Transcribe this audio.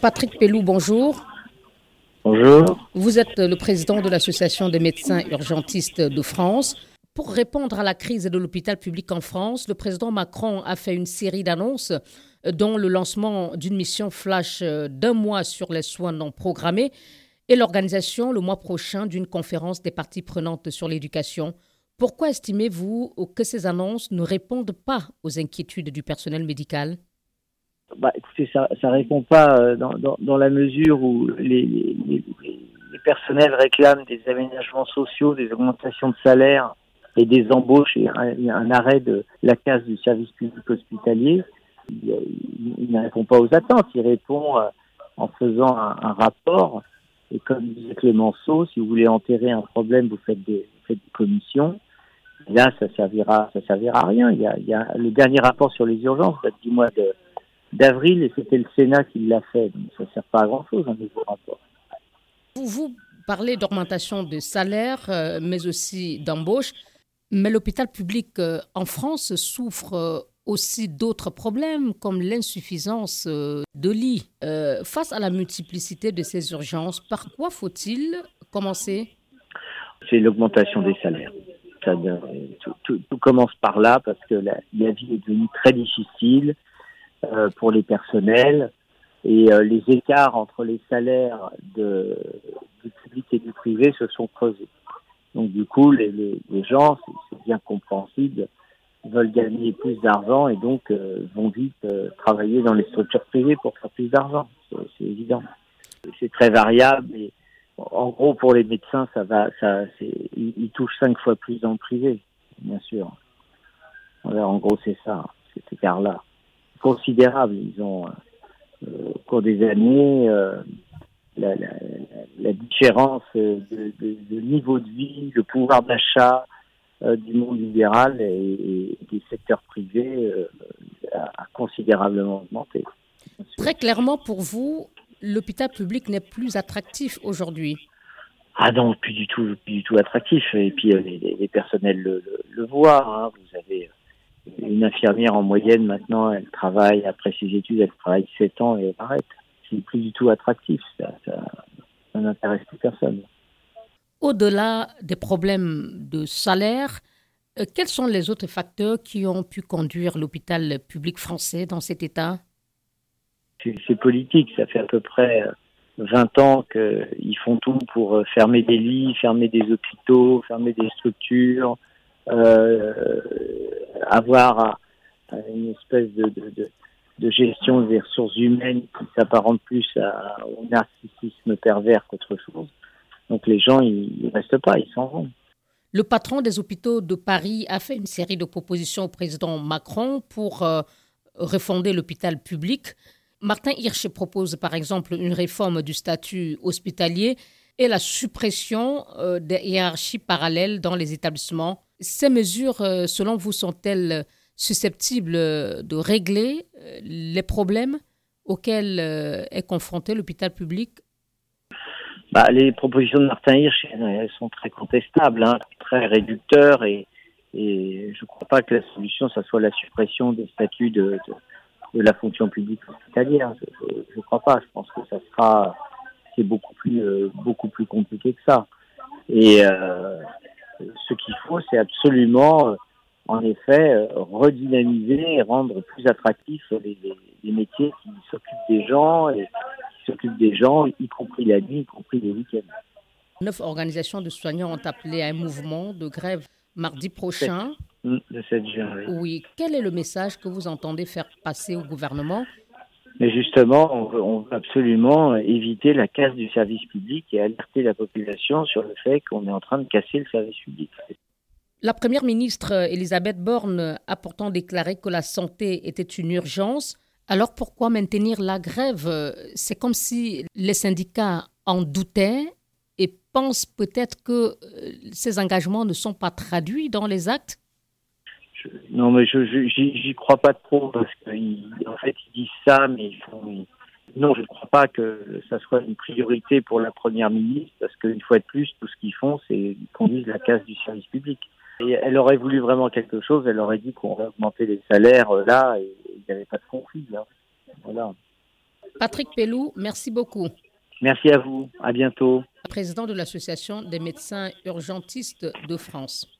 Patrick Pellou, bonjour. Bonjour. Vous êtes le président de l'Association des médecins urgentistes de France. Pour répondre à la crise de l'hôpital public en France, le président Macron a fait une série d'annonces, dont le lancement d'une mission flash d'un mois sur les soins non programmés et l'organisation le mois prochain d'une conférence des parties prenantes sur l'éducation. Pourquoi estimez-vous que ces annonces ne répondent pas aux inquiétudes du personnel médical? Bah, écoutez, ça ne répond pas euh, dans, dans, dans, la mesure où les, les, les, personnels réclament des aménagements sociaux, des augmentations de salaire et des embauches et un, arrêt de la case du service public hospitalier. Il, il, ne répond pas aux attentes, il répond euh, en faisant un, un, rapport. Et comme disait Clémenceau, si vous voulez enterrer un problème, vous faites des, vous faites des commissions. Là, ça servira, ça servira à rien. Il y a, il y a le dernier rapport sur les urgences date du mois de d'avril et c'était le Sénat qui l'a fait. Donc ça ne sert pas à grand-chose un nouveau rapport. Vous parlez d'augmentation de salaire, euh, mais aussi d'embauche. Mais l'hôpital public euh, en France souffre euh, aussi d'autres problèmes comme l'insuffisance de lits. Euh, face à la multiplicité de ces urgences, par quoi faut-il commencer? C'est l'augmentation des salaires. Ça, tout, tout, tout, commence par là parce que la, la vie est devenue très difficile pour les personnels et euh, les écarts entre les salaires de, du public et du privé se sont creusés. Donc du coup, les, les, gens, c'est bien compréhensible, veulent gagner plus d'argent et donc euh, vont vite euh, travailler dans les structures privées pour faire plus d'argent. C'est évident. C'est très variable et en gros pour les médecins, ça va, ça, ils, ils touchent cinq fois plus dans le privé, bien sûr. Voilà, en gros, c'est ça, cet écart-là considérable. Ils ont, euh, au cours des années, euh, la, la, la, différence de, de, de, niveau de vie, le pouvoir d'achat euh, du monde libéral et, et, des secteurs privés a, a considérablement augmenté. Très clairement, pour vous, l'hôpital public n'est plus attractif aujourd'hui. Ah non, plus du tout, plus du tout attractif. Et puis les, les personnels le, le, le voient. Hein. Vous avez une infirmière en moyenne maintenant, elle travaille après ses études, elle travaille 7 ans et elle arrête. C'est plus du tout attractif, ça, ça, ça n'intéresse plus personne. Au-delà des problèmes de salaire, euh, quels sont les autres facteurs qui ont pu conduire l'hôpital public français dans cet état? C'est politique, ça fait à peu près 20 ans qu'ils font tout pour euh, fermer des lits, fermer des hôpitaux, fermer des structures, euh, avoir une espèce de, gestion des ressources humaines qui s'apparente plus au narcissisme pervers qu'autre chose. Donc les gens, ils ne restent pas, ils s'en vont. Le patron des hôpitaux de Paris a fait une série de propositions au président Macron pour euh, refonder l'hôpital public. Martin Hirsch propose par exemple une réforme du statut hospitalier et la suppression euh, des hiérarchies parallèles dans les établissements ces mesures, euh, selon vous, sont-elles susceptibles de régler euh, les problèmes auxquels euh, est confronté l'hôpital public? Bah, Les propositions de Martin Hirsch, elles sont très contestables, hein, très réducteurs et, je ne crois pas que la solution, ça soit la suppression des statuts de, la fonction publique hospitalière. Je ne crois pas. Je pense que ça sera, c'est beaucoup plus, euh, beaucoup plus compliqué que ça. Et euh, ce qu'il faut, c'est absolument, euh, en effet, euh, redynamiser et rendre plus attractifs les, les, les métiers qui s'occupent des gens et qui s'occupent des gens, y compris la nuit, y compris les week-ends. Neuf organisations de soignants ont appelé à un mouvement de grève mardi prochain. De 7 juin, oui. oui. Quel est le message que vous entendez faire passer au gouvernement mais justement, on veut, absolument éviter la casse du service public et alerter la population sur le fait qu'on est en train de casser le service public. La première ministre Elisabeth Borne a pourtant déclaré que la santé était une urgence. Alors pourquoi maintenir la grève? C'est comme si les syndicats en doutaient et pensent peut-être que ces engagements ne sont pas traduits dans les actes non, mais je j'y crois pas trop parce qu'en fait ils disent ça, mais ils font. Non, je ne crois pas que ça soit une priorité pour la première ministre parce qu'une fois de plus, tout ce qu'ils font, c'est qu'ils conduisent la casse du service public. Et elle aurait voulu vraiment quelque chose, elle aurait dit qu'on va augmenter les salaires là et il n'y avait pas de conflit. Là. Voilà. Patrick Pellou, merci beaucoup. Merci à vous. À bientôt. Président de l'Association des médecins urgentistes de France.